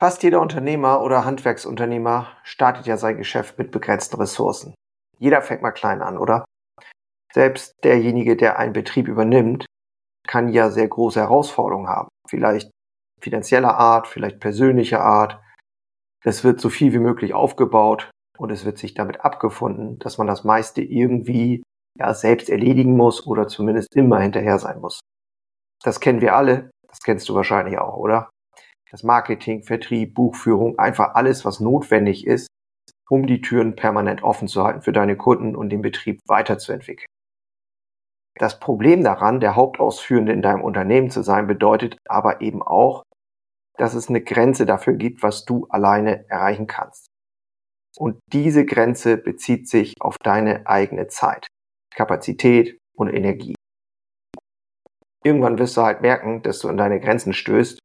Fast jeder Unternehmer oder Handwerksunternehmer startet ja sein Geschäft mit begrenzten Ressourcen. Jeder fängt mal klein an, oder? Selbst derjenige, der einen Betrieb übernimmt, kann ja sehr große Herausforderungen haben. Vielleicht finanzieller Art, vielleicht persönlicher Art. Es wird so viel wie möglich aufgebaut und es wird sich damit abgefunden, dass man das meiste irgendwie ja, selbst erledigen muss oder zumindest immer hinterher sein muss. Das kennen wir alle, das kennst du wahrscheinlich auch, oder? Das Marketing, Vertrieb, Buchführung, einfach alles, was notwendig ist, um die Türen permanent offen zu halten für deine Kunden und den Betrieb weiterzuentwickeln. Das Problem daran, der Hauptausführende in deinem Unternehmen zu sein, bedeutet aber eben auch, dass es eine Grenze dafür gibt, was du alleine erreichen kannst. Und diese Grenze bezieht sich auf deine eigene Zeit, Kapazität und Energie. Irgendwann wirst du halt merken, dass du an deine Grenzen stößt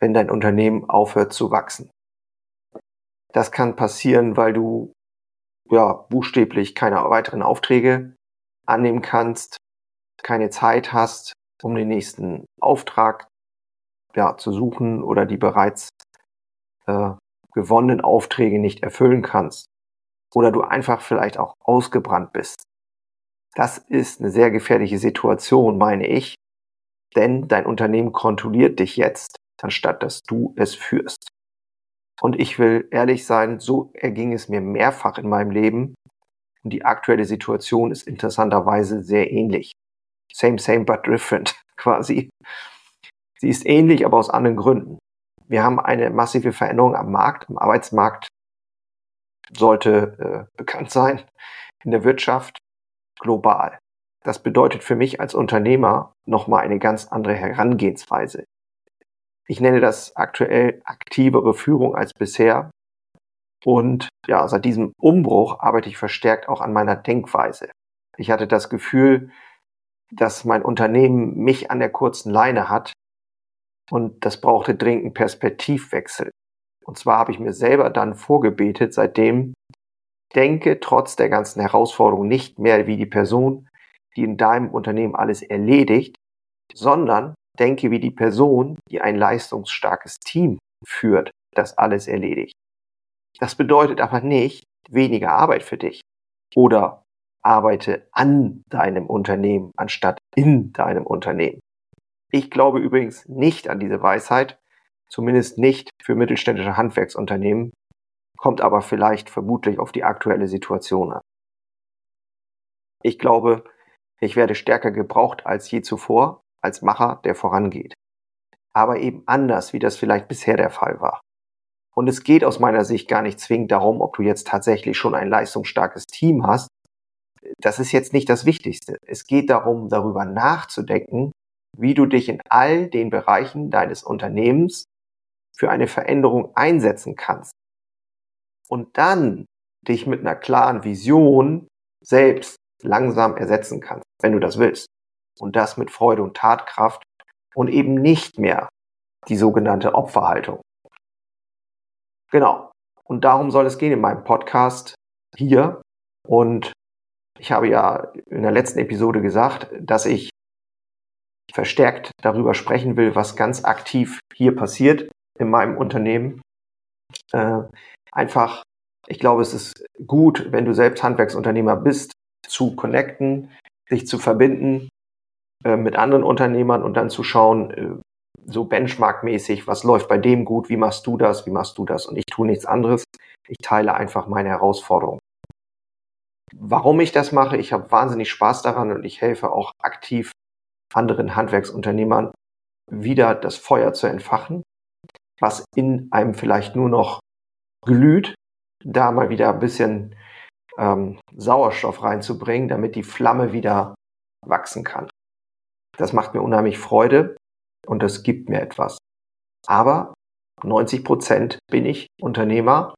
wenn dein Unternehmen aufhört zu wachsen. Das kann passieren, weil du ja buchstäblich keine weiteren Aufträge annehmen kannst, keine Zeit hast, um den nächsten Auftrag ja, zu suchen oder die bereits äh, gewonnenen Aufträge nicht erfüllen kannst. Oder du einfach vielleicht auch ausgebrannt bist. Das ist eine sehr gefährliche Situation, meine ich, denn dein Unternehmen kontrolliert dich jetzt anstatt dass du es führst. Und ich will ehrlich sein, so erging es mir mehrfach in meinem Leben. Und die aktuelle Situation ist interessanterweise sehr ähnlich. Same, same, but different quasi. Sie ist ähnlich, aber aus anderen Gründen. Wir haben eine massive Veränderung am Markt, am Arbeitsmarkt sollte äh, bekannt sein, in der Wirtschaft global. Das bedeutet für mich als Unternehmer nochmal eine ganz andere Herangehensweise. Ich nenne das aktuell aktivere Führung als bisher. Und ja, seit diesem Umbruch arbeite ich verstärkt auch an meiner Denkweise. Ich hatte das Gefühl, dass mein Unternehmen mich an der kurzen Leine hat und das brauchte dringend einen Perspektivwechsel. Und zwar habe ich mir selber dann vorgebetet, seitdem denke trotz der ganzen Herausforderungen nicht mehr wie die Person, die in deinem Unternehmen alles erledigt, sondern denke wie die Person, die ein leistungsstarkes Team führt, das alles erledigt. Das bedeutet aber nicht weniger Arbeit für dich oder arbeite an deinem Unternehmen anstatt in deinem Unternehmen. Ich glaube übrigens nicht an diese Weisheit, zumindest nicht für mittelständische Handwerksunternehmen, kommt aber vielleicht vermutlich auf die aktuelle Situation an. Ich glaube, ich werde stärker gebraucht als je zuvor als Macher, der vorangeht. Aber eben anders, wie das vielleicht bisher der Fall war. Und es geht aus meiner Sicht gar nicht zwingend darum, ob du jetzt tatsächlich schon ein leistungsstarkes Team hast. Das ist jetzt nicht das Wichtigste. Es geht darum, darüber nachzudenken, wie du dich in all den Bereichen deines Unternehmens für eine Veränderung einsetzen kannst. Und dann dich mit einer klaren Vision selbst langsam ersetzen kannst, wenn du das willst und das mit Freude und Tatkraft und eben nicht mehr die sogenannte Opferhaltung. Genau. Und darum soll es gehen in meinem Podcast hier. Und ich habe ja in der letzten Episode gesagt, dass ich verstärkt darüber sprechen will, was ganz aktiv hier passiert in meinem Unternehmen. Äh, einfach, ich glaube, es ist gut, wenn du selbst Handwerksunternehmer bist, zu connecten, sich zu verbinden äh, mit anderen Unternehmern und dann zu schauen, äh, so benchmarkmäßig, was läuft bei dem gut, wie machst du das, wie machst du das? Und ich tue nichts anderes. Ich teile einfach meine Herausforderungen. Warum ich das mache, ich habe wahnsinnig Spaß daran und ich helfe auch aktiv anderen Handwerksunternehmern wieder das Feuer zu entfachen, was in einem vielleicht nur noch glüht, da mal wieder ein bisschen ähm, Sauerstoff reinzubringen, damit die Flamme wieder wachsen kann. Das macht mir unheimlich Freude und das gibt mir etwas. Aber 90 Prozent bin ich Unternehmer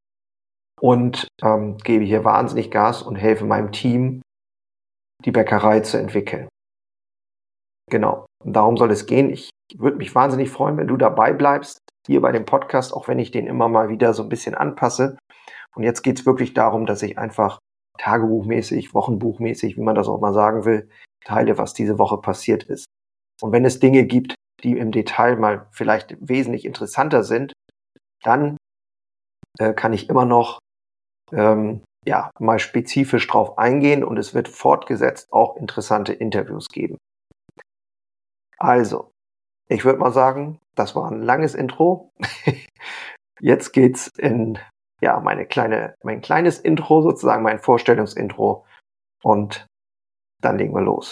und ähm, gebe hier wahnsinnig Gas und helfe meinem Team, die Bäckerei zu entwickeln. Genau, und darum soll es gehen. Ich würde mich wahnsinnig freuen, wenn du dabei bleibst, hier bei dem Podcast, auch wenn ich den immer mal wieder so ein bisschen anpasse. Und jetzt geht es wirklich darum, dass ich einfach tagebuchmäßig, wochenbuchmäßig, wie man das auch mal sagen will, teile, was diese Woche passiert ist. Und wenn es Dinge gibt, die im Detail mal vielleicht wesentlich interessanter sind, dann äh, kann ich immer noch ähm, ja, mal spezifisch drauf eingehen und es wird fortgesetzt auch interessante Interviews geben. Also, ich würde mal sagen, das war ein langes Intro. Jetzt geht's in ja, meine kleine, mein kleines Intro sozusagen, mein Vorstellungsintro und dann legen wir los.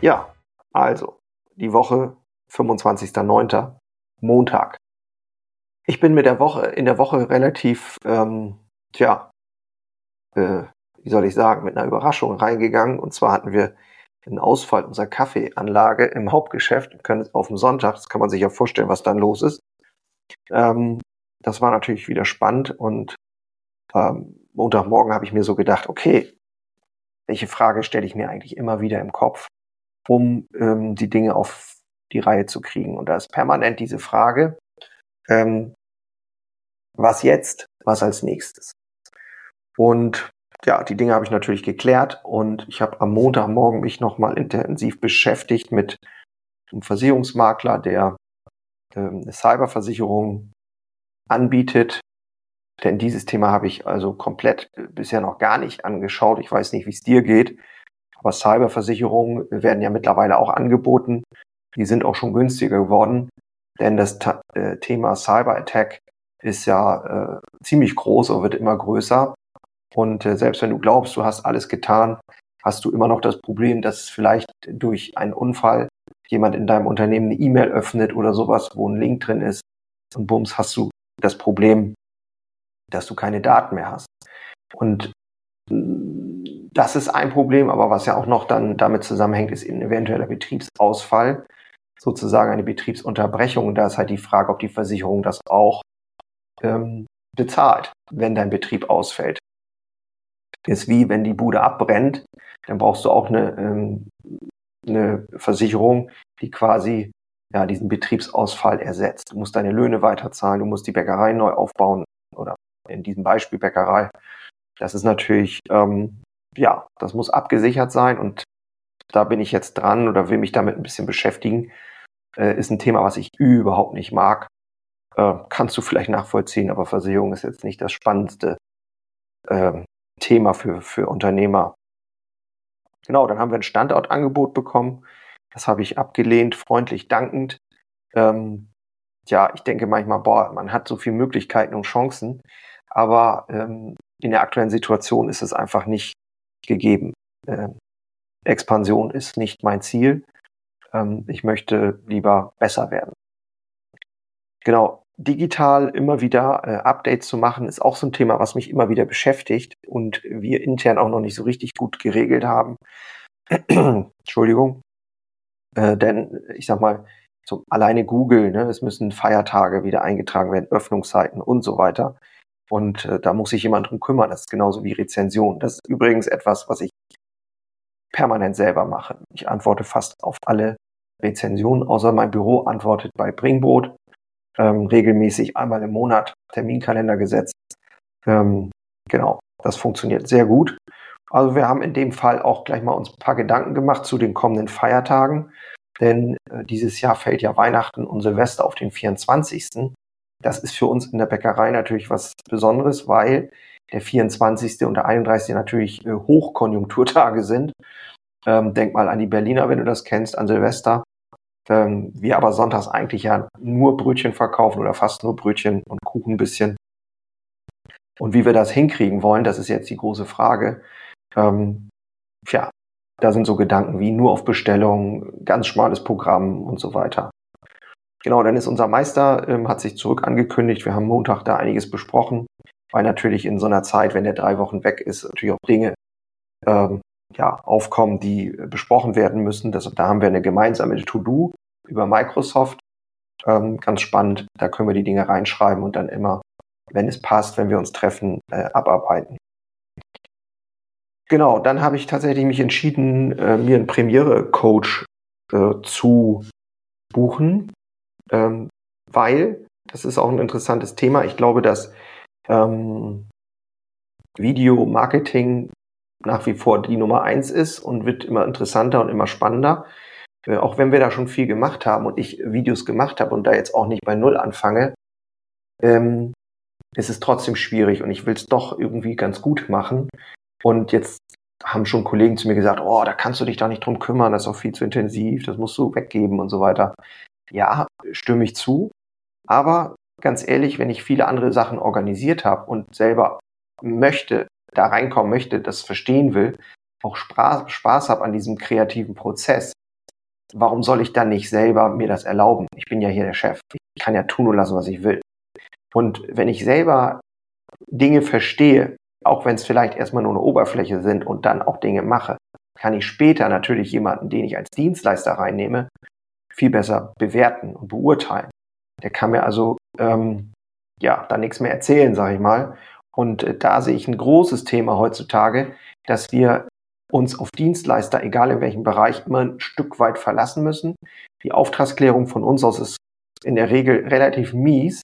Ja, also die Woche 25.09. Montag. Ich bin mit der Woche in der Woche relativ, ähm, tja, äh, wie soll ich sagen, mit einer Überraschung reingegangen. Und zwar hatten wir einen Ausfall unserer Kaffeeanlage im Hauptgeschäft. Wir können auf dem Sonntag, das kann man sich ja vorstellen, was dann los ist. Ähm, das war natürlich wieder spannend und ähm, Montagmorgen habe ich mir so gedacht, okay, welche Frage stelle ich mir eigentlich immer wieder im Kopf, um ähm, die Dinge auf die Reihe zu kriegen? Und da ist permanent diese Frage, ähm, was jetzt, was als nächstes. Und ja, die Dinge habe ich natürlich geklärt und ich habe am Montagmorgen mich nochmal intensiv beschäftigt mit einem Versicherungsmakler, der ähm, eine Cyberversicherung anbietet. Denn dieses Thema habe ich also komplett äh, bisher noch gar nicht angeschaut. Ich weiß nicht, wie es dir geht. Aber Cyberversicherungen werden ja mittlerweile auch angeboten. Die sind auch schon günstiger geworden. Denn das äh, Thema Cyber Attack ist ja äh, ziemlich groß und wird immer größer. Und äh, selbst wenn du glaubst, du hast alles getan, hast du immer noch das Problem, dass vielleicht durch einen Unfall jemand in deinem Unternehmen eine E-Mail öffnet oder sowas, wo ein Link drin ist. Und bums hast du das Problem, dass du keine Daten mehr hast. Und das ist ein Problem, aber was ja auch noch dann damit zusammenhängt, ist ein eventueller Betriebsausfall, sozusagen eine Betriebsunterbrechung. Und da ist halt die Frage, ob die Versicherung das auch ähm, bezahlt, wenn dein Betrieb ausfällt. Ist wie, wenn die Bude abbrennt, dann brauchst du auch eine, ähm, eine Versicherung, die quasi ja, diesen Betriebsausfall ersetzt. Du musst deine Löhne weiterzahlen, du musst die Bäckerei neu aufbauen oder in diesem Beispiel Bäckerei. Das ist natürlich, ähm, ja, das muss abgesichert sein und da bin ich jetzt dran oder will mich damit ein bisschen beschäftigen. Äh, ist ein Thema, was ich überhaupt nicht mag. Äh, kannst du vielleicht nachvollziehen, aber Versicherung ist jetzt nicht das spannendste äh, Thema für, für Unternehmer. Genau, dann haben wir ein Standortangebot bekommen. Das habe ich abgelehnt, freundlich dankend. Ähm, ja, ich denke manchmal, boah, man hat so viele Möglichkeiten und Chancen, aber ähm, in der aktuellen Situation ist es einfach nicht gegeben. Ähm, Expansion ist nicht mein Ziel. Ähm, ich möchte lieber besser werden. Genau, digital immer wieder äh, Updates zu machen, ist auch so ein Thema, was mich immer wieder beschäftigt und wir intern auch noch nicht so richtig gut geregelt haben. Entschuldigung. Äh, denn ich sag mal, so alleine Google, ne, es müssen Feiertage wieder eingetragen werden, Öffnungszeiten und so weiter. Und äh, da muss sich jemand drum kümmern. Das ist genauso wie Rezension. Das ist übrigens etwas, was ich permanent selber mache. Ich antworte fast auf alle Rezensionen, außer mein Büro antwortet bei Bringbrot ähm, regelmäßig einmal im Monat Terminkalender gesetzt. Ähm, genau, das funktioniert sehr gut. Also wir haben in dem Fall auch gleich mal uns ein paar Gedanken gemacht zu den kommenden Feiertagen, denn äh, dieses Jahr fällt ja Weihnachten und Silvester auf den 24. Das ist für uns in der Bäckerei natürlich was Besonderes, weil der 24. und der 31. natürlich äh, Hochkonjunkturtage sind. Ähm, denk mal an die Berliner, wenn du das kennst, an Silvester. Ähm, wir aber sonntags eigentlich ja nur Brötchen verkaufen oder fast nur Brötchen und Kuchen ein bisschen. Und wie wir das hinkriegen wollen, das ist jetzt die große Frage. Ähm, tja, da sind so Gedanken wie nur auf Bestellung, ganz schmales Programm und so weiter. Genau, dann ist unser Meister, ähm, hat sich zurück angekündigt. Wir haben Montag da einiges besprochen, weil natürlich in so einer Zeit, wenn der drei Wochen weg ist, natürlich auch Dinge ähm, ja, aufkommen, die besprochen werden müssen. Das, da haben wir eine gemeinsame To-Do über Microsoft. Ähm, ganz spannend. Da können wir die Dinge reinschreiben und dann immer, wenn es passt, wenn wir uns treffen, äh, abarbeiten. Genau, dann habe ich tatsächlich mich entschieden, äh, mir einen Premiere-Coach äh, zu buchen, ähm, weil, das ist auch ein interessantes Thema, ich glaube, dass ähm, Video-Marketing nach wie vor die Nummer eins ist und wird immer interessanter und immer spannender. Äh, auch wenn wir da schon viel gemacht haben und ich Videos gemacht habe und da jetzt auch nicht bei Null anfange, ähm, ist es trotzdem schwierig und ich will es doch irgendwie ganz gut machen. Und jetzt haben schon Kollegen zu mir gesagt, oh, da kannst du dich da nicht drum kümmern, das ist auch viel zu intensiv, das musst du weggeben und so weiter. Ja, stimme ich zu. Aber ganz ehrlich, wenn ich viele andere Sachen organisiert habe und selber möchte, da reinkommen möchte, das verstehen will, auch Spaß, Spaß habe an diesem kreativen Prozess, warum soll ich dann nicht selber mir das erlauben? Ich bin ja hier der Chef. Ich kann ja tun und lassen, was ich will. Und wenn ich selber Dinge verstehe, auch wenn es vielleicht erstmal nur eine Oberfläche sind und dann auch Dinge mache, kann ich später natürlich jemanden, den ich als Dienstleister reinnehme, viel besser bewerten und beurteilen. Der kann mir also ähm, ja da nichts mehr erzählen, sage ich mal. Und äh, da sehe ich ein großes Thema heutzutage, dass wir uns auf Dienstleister, egal in welchem Bereich, immer ein Stück weit verlassen müssen. Die Auftragsklärung von uns aus ist in der Regel relativ mies,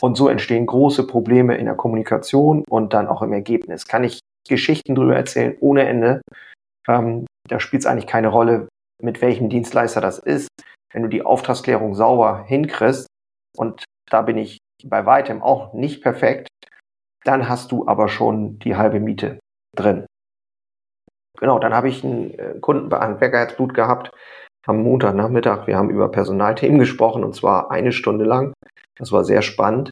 und so entstehen große Probleme in der Kommunikation und dann auch im Ergebnis. Kann ich Geschichten drüber erzählen ohne Ende. Ähm, da spielt es eigentlich keine Rolle, mit welchem Dienstleister das ist. Wenn du die Auftragsklärung sauber hinkriegst, und da bin ich bei weitem auch nicht perfekt, dann hast du aber schon die halbe Miete drin. Genau, dann habe ich einen äh, Kunden bei Handwerkerherzblut gehabt am Montagnachmittag. Wir haben über Personalthemen gesprochen und zwar eine Stunde lang. Das war sehr spannend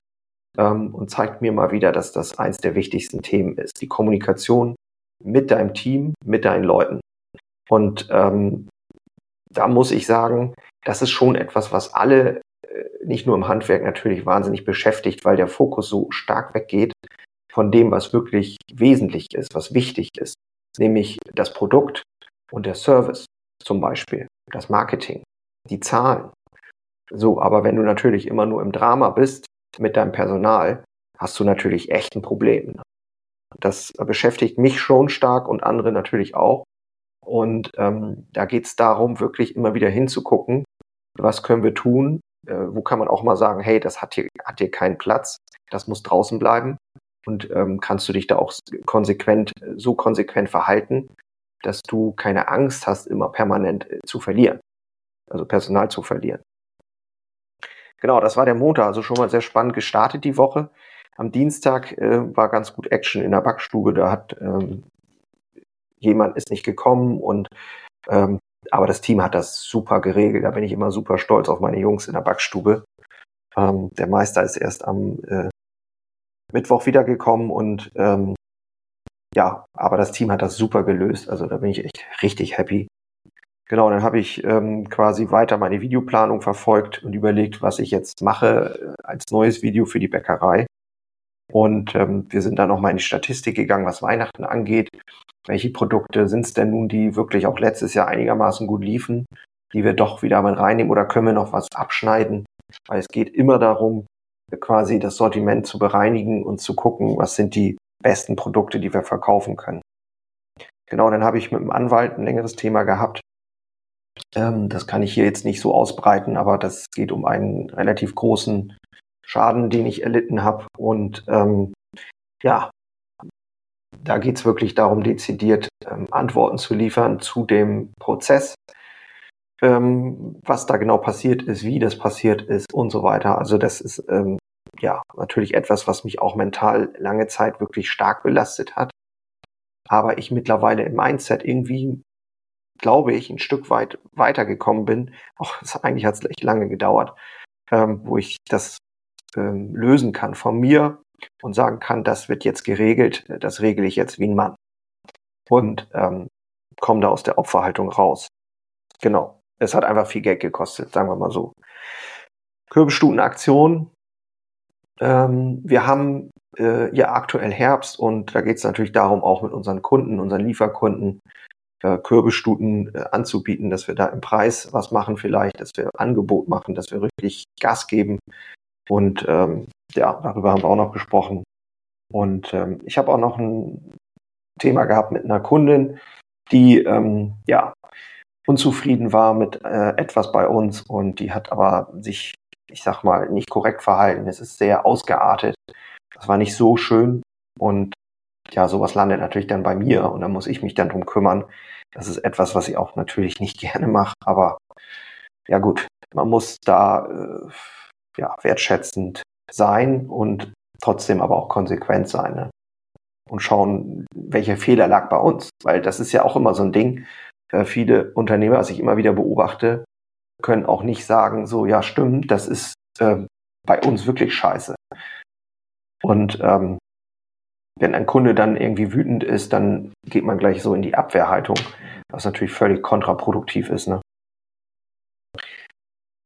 ähm, und zeigt mir mal wieder, dass das eins der wichtigsten Themen ist. Die Kommunikation mit deinem Team, mit deinen Leuten. Und ähm, da muss ich sagen, das ist schon etwas, was alle, äh, nicht nur im Handwerk natürlich wahnsinnig beschäftigt, weil der Fokus so stark weggeht von dem, was wirklich wesentlich ist, was wichtig ist, nämlich das Produkt und der Service zum Beispiel, das Marketing, die Zahlen, so, aber wenn du natürlich immer nur im Drama bist mit deinem Personal, hast du natürlich echt ein Problem. Das beschäftigt mich schon stark und andere natürlich auch. Und ähm, da geht es darum, wirklich immer wieder hinzugucken, was können wir tun, äh, wo kann man auch mal sagen, hey, das hat hier, hat hier keinen Platz, das muss draußen bleiben. Und ähm, kannst du dich da auch konsequent, so konsequent verhalten, dass du keine Angst hast, immer permanent äh, zu verlieren, also Personal zu verlieren. Genau, das war der Montag, also schon mal sehr spannend gestartet die Woche. Am Dienstag äh, war ganz gut Action in der Backstube. Da hat ähm, jemand ist nicht gekommen und ähm, aber das Team hat das super geregelt. Da bin ich immer super stolz auf meine Jungs in der Backstube. Ähm, der Meister ist erst am äh, Mittwoch wiedergekommen und ähm, ja, aber das Team hat das super gelöst. Also da bin ich echt richtig happy. Genau, dann habe ich ähm, quasi weiter meine Videoplanung verfolgt und überlegt, was ich jetzt mache äh, als neues Video für die Bäckerei. Und ähm, wir sind dann nochmal in die Statistik gegangen, was Weihnachten angeht. Welche Produkte sind es denn nun, die wirklich auch letztes Jahr einigermaßen gut liefen, die wir doch wieder mit reinnehmen oder können wir noch was abschneiden? Weil es geht immer darum, quasi das Sortiment zu bereinigen und zu gucken, was sind die besten Produkte, die wir verkaufen können. Genau, dann habe ich mit dem Anwalt ein längeres Thema gehabt, ähm, das kann ich hier jetzt nicht so ausbreiten, aber das geht um einen relativ großen Schaden, den ich erlitten habe. Und ähm, ja, da geht es wirklich darum, dezidiert ähm, Antworten zu liefern zu dem Prozess, ähm, was da genau passiert ist, wie das passiert ist und so weiter. Also das ist ähm, ja natürlich etwas, was mich auch mental lange Zeit wirklich stark belastet hat. Aber ich mittlerweile im Mindset irgendwie glaube ich, ein Stück weit weitergekommen bin. Auch eigentlich hat es echt lange gedauert, ähm, wo ich das ähm, lösen kann von mir und sagen kann, das wird jetzt geregelt, das regle ich jetzt wie ein Mann. Und ähm, komme da aus der Opferhaltung raus. Genau. Es hat einfach viel Geld gekostet, sagen wir mal so. Kürbisstutenaktion. Ähm, wir haben äh, ja aktuell Herbst und da geht es natürlich darum, auch mit unseren Kunden, unseren Lieferkunden, äh, Kürbisstuten äh, anzubieten, dass wir da im Preis was machen vielleicht, dass wir Angebot machen, dass wir richtig Gas geben. Und ähm, ja, darüber haben wir auch noch gesprochen. Und ähm, ich habe auch noch ein Thema gehabt mit einer Kundin, die ähm, ja unzufrieden war mit äh, etwas bei uns und die hat aber sich, ich sag mal, nicht korrekt verhalten. Es ist sehr ausgeartet. Das war nicht so schön und ja, sowas landet natürlich dann bei mir und dann muss ich mich dann drum kümmern. Das ist etwas, was ich auch natürlich nicht gerne mache, aber ja gut, man muss da äh, ja, wertschätzend sein und trotzdem aber auch konsequent sein ne? und schauen, welcher Fehler lag bei uns, weil das ist ja auch immer so ein Ding. Äh, viele Unternehmer, was ich immer wieder beobachte, können auch nicht sagen, so ja stimmt, das ist äh, bei uns wirklich scheiße. Und ähm, wenn ein Kunde dann irgendwie wütend ist, dann geht man gleich so in die Abwehrhaltung, was natürlich völlig kontraproduktiv ist. Ne?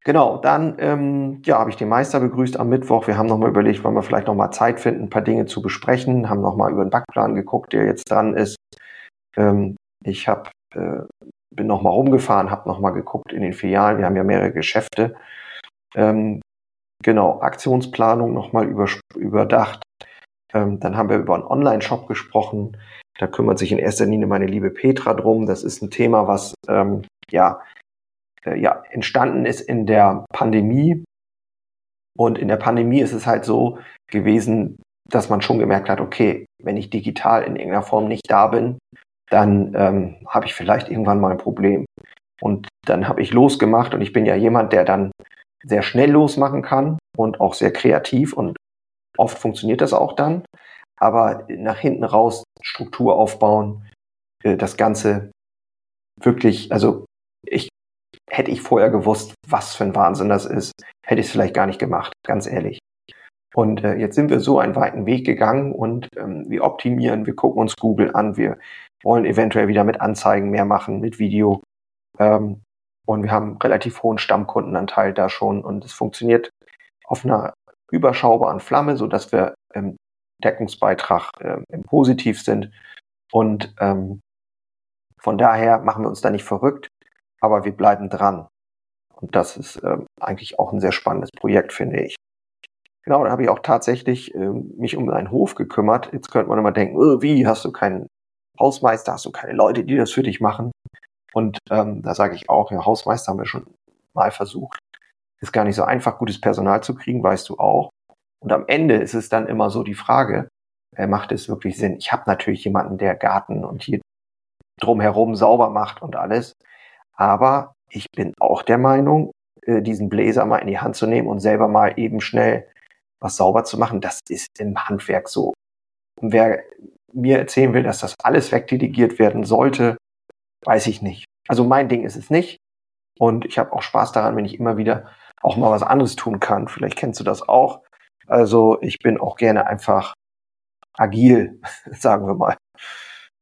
Genau, dann ähm, ja, habe ich den Meister begrüßt am Mittwoch. Wir haben nochmal überlegt, wollen wir vielleicht nochmal Zeit finden, ein paar Dinge zu besprechen, haben nochmal über den Backplan geguckt, der jetzt dran ist. Ähm, ich hab, äh, bin nochmal rumgefahren, habe nochmal geguckt in den Filialen. Wir haben ja mehrere Geschäfte. Ähm, genau, Aktionsplanung nochmal über, überdacht. Ähm, dann haben wir über einen Online-Shop gesprochen. Da kümmert sich in erster Linie meine liebe Petra drum. Das ist ein Thema, was ähm, ja, ja entstanden ist in der Pandemie. Und in der Pandemie ist es halt so gewesen, dass man schon gemerkt hat, okay, wenn ich digital in irgendeiner Form nicht da bin, dann ähm, habe ich vielleicht irgendwann mal ein Problem. Und dann habe ich losgemacht und ich bin ja jemand, der dann sehr schnell losmachen kann und auch sehr kreativ und Oft funktioniert das auch dann, aber nach hinten raus Struktur aufbauen, äh, das Ganze wirklich, also ich hätte ich vorher gewusst, was für ein Wahnsinn das ist, hätte ich es vielleicht gar nicht gemacht, ganz ehrlich. Und äh, jetzt sind wir so einen weiten Weg gegangen und ähm, wir optimieren, wir gucken uns Google an, wir wollen eventuell wieder mit Anzeigen mehr machen, mit Video. Ähm, und wir haben relativ hohen Stammkundenanteil da schon und es funktioniert auf einer überschaubaren Flamme, so dass wir im Deckungsbeitrag äh, im Positiv sind. Und ähm, von daher machen wir uns da nicht verrückt, aber wir bleiben dran. Und das ist äh, eigentlich auch ein sehr spannendes Projekt, finde ich. Genau, da habe ich auch tatsächlich äh, mich um einen Hof gekümmert. Jetzt könnte man immer denken, oh, wie, hast du keinen Hausmeister, hast du keine Leute, die das für dich machen? Und ähm, da sage ich auch, ja, Hausmeister haben wir schon mal versucht. Ist gar nicht so einfach, gutes Personal zu kriegen, weißt du auch. Und am Ende ist es dann immer so die Frage, äh, macht es wirklich Sinn? Ich habe natürlich jemanden, der Garten und hier drumherum sauber macht und alles. Aber ich bin auch der Meinung, äh, diesen Bläser mal in die Hand zu nehmen und selber mal eben schnell was sauber zu machen, das ist im Handwerk so. Und wer mir erzählen will, dass das alles wegdelegiert werden sollte, weiß ich nicht. Also mein Ding ist es nicht. Und ich habe auch Spaß daran, wenn ich immer wieder auch mal was anderes tun kann. Vielleicht kennst du das auch. Also ich bin auch gerne einfach agil, sagen wir mal.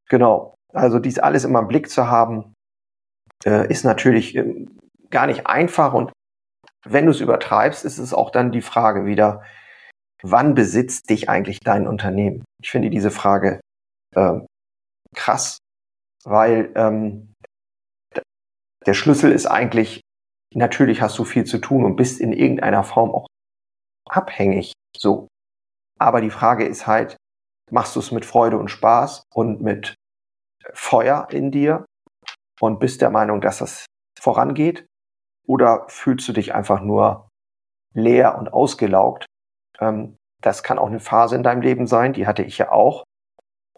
Genau. Also dies alles immer im Blick zu haben, äh, ist natürlich äh, gar nicht einfach. Und wenn du es übertreibst, ist es auch dann die Frage wieder, wann besitzt dich eigentlich dein Unternehmen? Ich finde diese Frage äh, krass, weil ähm, der Schlüssel ist eigentlich, natürlich hast du viel zu tun und bist in irgendeiner Form auch abhängig. So. Aber die Frage ist halt, machst du es mit Freude und Spaß und mit Feuer in dir und bist der Meinung, dass das vorangeht? Oder fühlst du dich einfach nur leer und ausgelaugt? Ähm, das kann auch eine Phase in deinem Leben sein, die hatte ich ja auch.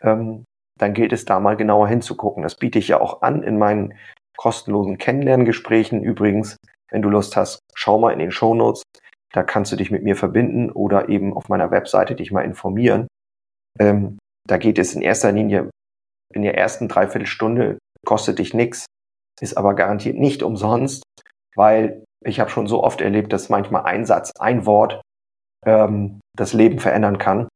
Ähm, dann gilt es da mal genauer hinzugucken. Das biete ich ja auch an in meinen kostenlosen Kennenlerngesprächen. Übrigens, wenn du Lust hast, schau mal in den Show Notes. Da kannst du dich mit mir verbinden oder eben auf meiner Webseite dich mal informieren. Ähm, da geht es in erster Linie in der ersten Dreiviertelstunde, kostet dich nichts, ist aber garantiert nicht umsonst, weil ich habe schon so oft erlebt, dass manchmal ein Satz, ein Wort ähm, das Leben verändern kann.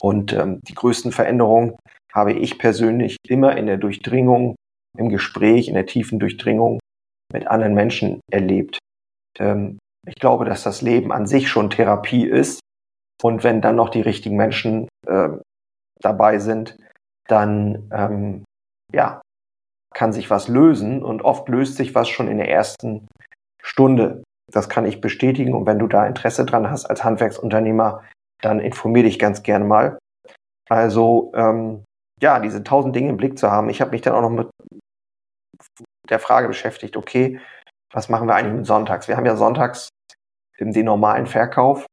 Und ähm, die größten Veränderungen habe ich persönlich immer in der Durchdringung im Gespräch, in der tiefen Durchdringung mit anderen Menschen erlebt. Ähm, ich glaube, dass das Leben an sich schon Therapie ist. Und wenn dann noch die richtigen Menschen äh, dabei sind, dann ähm, ja, kann sich was lösen und oft löst sich was schon in der ersten Stunde. Das kann ich bestätigen und wenn du da Interesse dran hast als Handwerksunternehmer, dann informier dich ganz gerne mal. Also ähm, ja, diese tausend Dinge im Blick zu haben. Ich habe mich dann auch noch mit der Frage beschäftigt, okay, was machen wir eigentlich mit Sonntags? Wir haben ja sonntags den normalen Verkauf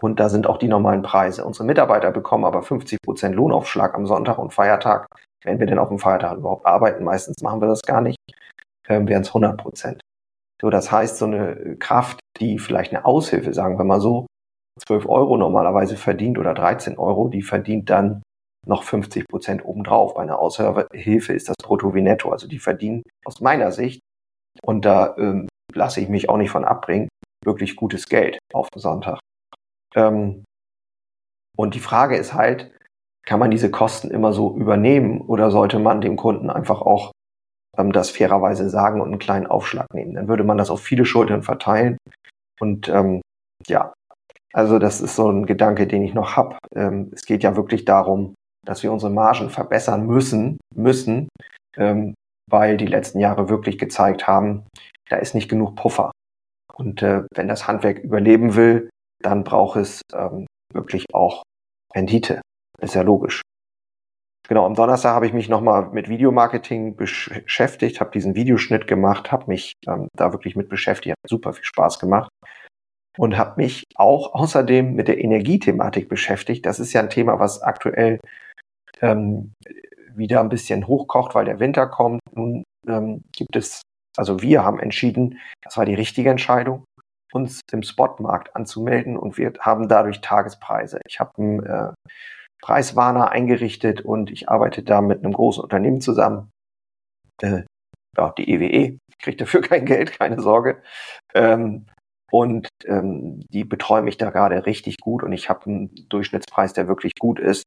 und da sind auch die normalen Preise. Unsere Mitarbeiter bekommen aber 50 Prozent Lohnaufschlag am Sonntag und Feiertag. Wenn wir denn auf dem Feiertag überhaupt arbeiten, meistens machen wir das gar nicht, ähm, wären es 100 Prozent. So, das heißt, so eine Kraft, die vielleicht eine Aushilfe, sagen wir mal so, 12 Euro normalerweise verdient oder 13 Euro, die verdient dann noch 50 Prozent obendrauf. Bei einer Aushilfe ist das Brutto wie Netto. Also die verdienen aus meiner Sicht, und da ähm, lasse ich mich auch nicht von abbringen, wirklich gutes Geld auf den Sonntag. Ähm, und die Frage ist halt, kann man diese Kosten immer so übernehmen oder sollte man dem Kunden einfach auch ähm, das fairerweise sagen und einen kleinen Aufschlag nehmen? Dann würde man das auf viele Schultern verteilen. Und ähm, ja, also das ist so ein Gedanke, den ich noch habe. Ähm, es geht ja wirklich darum, dass wir unsere Margen verbessern müssen, müssen, ähm, weil die letzten Jahre wirklich gezeigt haben, da ist nicht genug Puffer. Und äh, wenn das Handwerk überleben will, dann braucht es ähm, wirklich auch Rendite. Ist ja logisch. Genau, am Donnerstag habe ich mich nochmal mit Videomarketing beschäftigt, habe diesen Videoschnitt gemacht, habe mich ähm, da wirklich mit beschäftigt, hat super viel Spaß gemacht und habe mich auch außerdem mit der Energiethematik beschäftigt. Das ist ja ein Thema, was aktuell ähm, wieder ein bisschen hochkocht, weil der Winter kommt. Nun ähm, gibt es, also wir haben entschieden, das war die richtige Entscheidung, uns im Spotmarkt anzumelden und wir haben dadurch Tagespreise. Ich habe einen äh, Preiswarner eingerichtet und ich arbeite da mit einem großen Unternehmen zusammen. Äh, ja, die EWE, kriegt dafür kein Geld, keine Sorge. Ähm, und ähm, die betreuen mich da gerade richtig gut und ich habe einen Durchschnittspreis, der wirklich gut ist.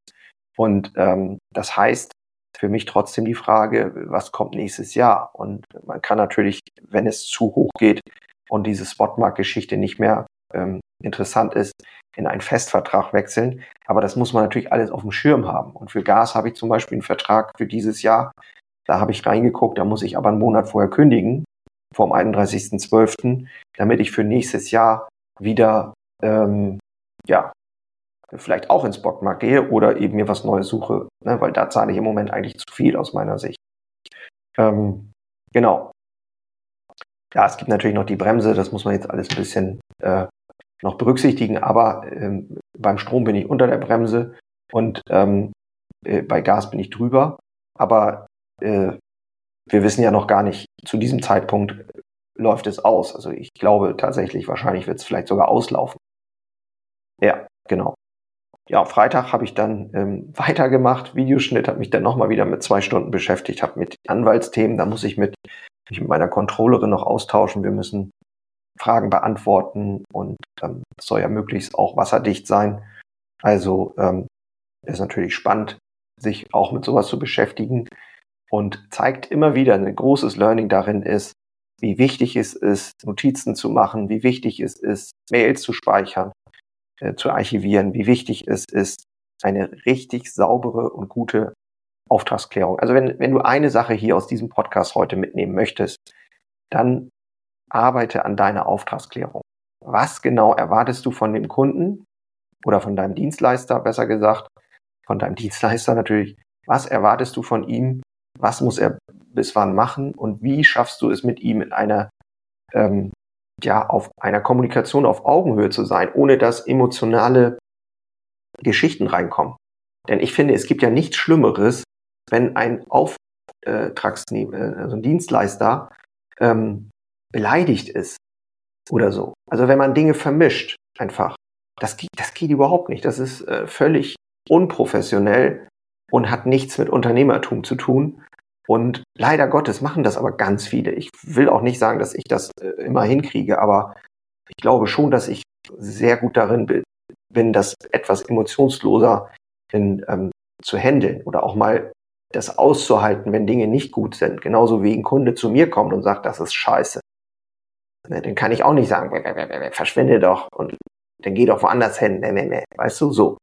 Und ähm, das heißt für mich trotzdem die Frage, was kommt nächstes Jahr? Und man kann natürlich, wenn es zu hoch geht und diese Spotmarkt-Geschichte nicht mehr ähm, interessant ist, in einen Festvertrag wechseln. Aber das muss man natürlich alles auf dem Schirm haben. Und für Gas habe ich zum Beispiel einen Vertrag für dieses Jahr. Da habe ich reingeguckt, da muss ich aber einen Monat vorher kündigen, vom 31.12., damit ich für nächstes Jahr wieder ähm, ja, vielleicht auch ins Bockmarkt gehe oder eben mir was Neues suche, ne, weil da zahle ich im Moment eigentlich zu viel aus meiner Sicht. Ähm, genau. Ja, es gibt natürlich noch die Bremse, das muss man jetzt alles ein bisschen äh, noch berücksichtigen, aber ähm, beim Strom bin ich unter der Bremse und ähm, äh, bei Gas bin ich drüber. Aber äh, wir wissen ja noch gar nicht, zu diesem Zeitpunkt läuft es aus. Also ich glaube tatsächlich, wahrscheinlich wird es vielleicht sogar auslaufen. Ja, genau ja, Freitag habe ich dann ähm, weitergemacht. Videoschnitt habe mich dann nochmal wieder mit zwei Stunden beschäftigt, habe mit Anwaltsthemen, da muss ich mit, mit meiner Controllerin noch austauschen. Wir müssen Fragen beantworten und ähm, soll ja möglichst auch wasserdicht sein. Also ähm, ist natürlich spannend, sich auch mit sowas zu beschäftigen und zeigt immer wieder ein großes Learning darin ist, wie wichtig es ist, Notizen zu machen, wie wichtig es ist, Mails zu speichern, äh, zu archivieren, wie wichtig es ist, eine richtig saubere und gute Auftragsklärung. Also wenn, wenn du eine Sache hier aus diesem Podcast heute mitnehmen möchtest, dann arbeite an deiner Auftragsklärung. Was genau erwartest du von dem Kunden oder von deinem Dienstleister, besser gesagt, von deinem Dienstleister natürlich, was erwartest du von ihm, was muss er bis wann machen und wie schaffst du es mit ihm in einer ähm, ja, auf einer Kommunikation auf Augenhöhe zu sein, ohne dass emotionale Geschichten reinkommen. Denn ich finde, es gibt ja nichts Schlimmeres, wenn ein Auftragsnehmer, äh, also ein Dienstleister ähm, beleidigt ist oder so. Also wenn man Dinge vermischt, einfach. Das geht, das geht überhaupt nicht. Das ist äh, völlig unprofessionell und hat nichts mit Unternehmertum zu tun. Und leider Gottes machen das aber ganz viele. Ich will auch nicht sagen, dass ich das äh, immer hinkriege, aber ich glaube schon, dass ich sehr gut darin bin, das etwas emotionsloser in, ähm, zu handeln oder auch mal das auszuhalten, wenn Dinge nicht gut sind. Genauso wie ein Kunde zu mir kommt und sagt, das ist scheiße. Ne, dann kann ich auch nicht sagen, verschwinde doch und dann geh doch woanders hin. Weißt du, so.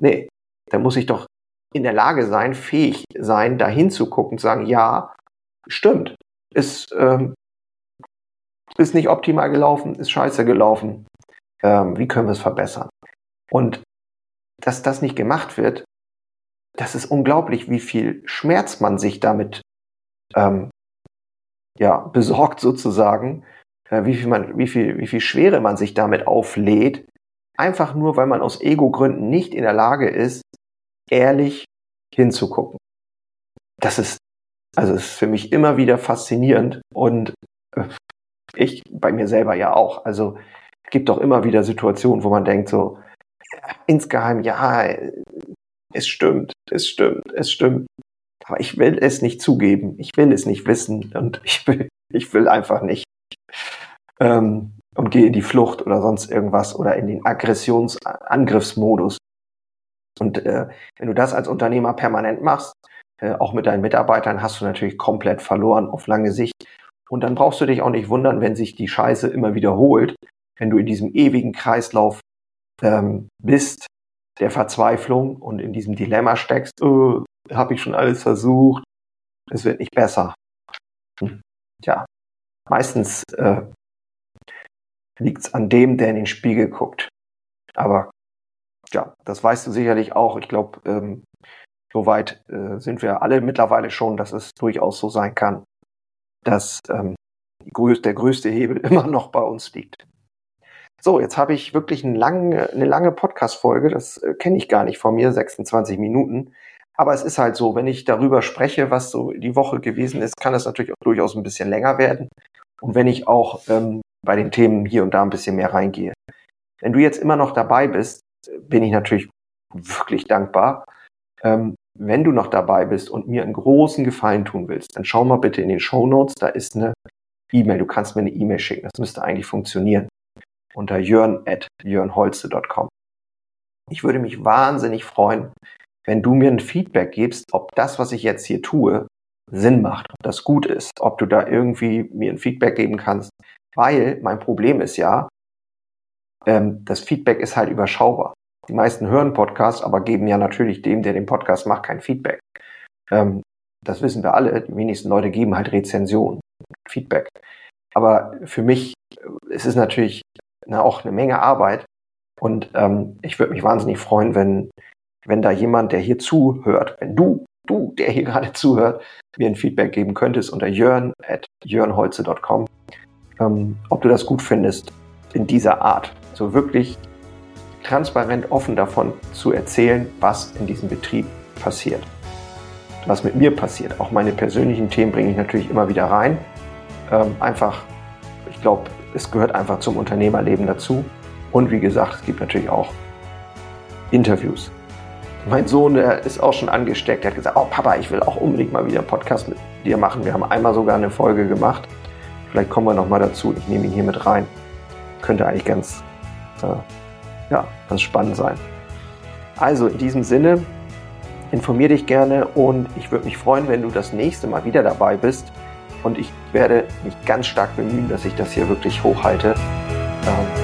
Nee, dann muss ich doch in der Lage sein, fähig sein, da hinzugucken, zu sagen, ja, stimmt. Ist, ähm, ist nicht optimal gelaufen, ist scheiße gelaufen. Ähm, wie können wir es verbessern? Und dass das nicht gemacht wird, das ist unglaublich, wie viel Schmerz man sich damit ähm, ja, besorgt sozusagen, wie, viel man, wie, viel, wie viel Schwere man sich damit auflädt, einfach nur, weil man aus Ego-Gründen nicht in der Lage ist, ehrlich hinzugucken. Das ist, also ist für mich immer wieder faszinierend und äh, ich bei mir selber ja auch. Also es gibt doch immer wieder Situationen, wo man denkt so, insgeheim, ja, es stimmt, es stimmt, es stimmt. Aber ich will es nicht zugeben, ich will es nicht wissen und ich will, ich will einfach nicht. Ähm, und gehe in die Flucht oder sonst irgendwas oder in den Aggressionsangriffsmodus. Und äh, wenn du das als Unternehmer permanent machst, äh, auch mit deinen Mitarbeitern, hast du natürlich komplett verloren auf lange Sicht. Und dann brauchst du dich auch nicht wundern, wenn sich die Scheiße immer wiederholt, wenn du in diesem ewigen Kreislauf ähm, bist der Verzweiflung und in diesem Dilemma steckst, oh, habe ich schon alles versucht, es wird nicht besser. Hm. Ja, meistens äh, liegt es an dem, der in den Spiegel guckt. Aber ja, das weißt du sicherlich auch. Ich glaube, ähm, soweit äh, sind wir alle mittlerweile schon, dass es durchaus so sein kann, dass ähm, größte, der größte Hebel immer noch bei uns liegt. So, jetzt habe ich wirklich eine lange, eine lange Podcast-Folge, das äh, kenne ich gar nicht von mir, 26 Minuten. Aber es ist halt so, wenn ich darüber spreche, was so die Woche gewesen ist, kann es natürlich auch durchaus ein bisschen länger werden. Und wenn ich auch ähm, bei den Themen hier und da ein bisschen mehr reingehe. Wenn du jetzt immer noch dabei bist, bin ich natürlich wirklich dankbar. Ähm, wenn du noch dabei bist und mir einen großen Gefallen tun willst, dann schau mal bitte in den Show Notes, da ist eine E-Mail. Du kannst mir eine E-Mail schicken. Das müsste eigentlich funktionieren unter jörn.jörnholze.com. Ich würde mich wahnsinnig freuen, wenn du mir ein Feedback gibst, ob das, was ich jetzt hier tue, Sinn macht, ob das gut ist, ob du da irgendwie mir ein Feedback geben kannst, weil mein Problem ist ja, ähm, das Feedback ist halt überschaubar. Die meisten hören Podcasts, aber geben ja natürlich dem, der den Podcast macht, kein Feedback. Ähm, das wissen wir alle. Die wenigsten Leute geben halt Rezensionen, Feedback. Aber für mich äh, ist es natürlich na, auch eine Menge Arbeit. Und ähm, ich würde mich wahnsinnig freuen, wenn, wenn da jemand, der hier zuhört, wenn du, du, der hier gerade zuhört, mir ein Feedback geben könntest unter jörn at jörnholze.com, ähm, ob du das gut findest in dieser Art. So wirklich transparent offen davon zu erzählen, was in diesem Betrieb passiert. Was mit mir passiert. Auch meine persönlichen Themen bringe ich natürlich immer wieder rein. Ähm, einfach, ich glaube, es gehört einfach zum Unternehmerleben dazu. Und wie gesagt, es gibt natürlich auch Interviews. Mein Sohn, der ist auch schon angesteckt. Der hat gesagt, oh Papa, ich will auch unbedingt mal wieder einen Podcast mit dir machen. Wir haben einmal sogar eine Folge gemacht. Vielleicht kommen wir noch mal dazu. Ich nehme ihn hier mit rein. Könnte eigentlich ganz, äh, ja, ganz spannend sein. Also in diesem Sinne, informier dich gerne und ich würde mich freuen, wenn du das nächste Mal wieder dabei bist und ich werde mich ganz stark bemühen, dass ich das hier wirklich hochhalte. Ähm,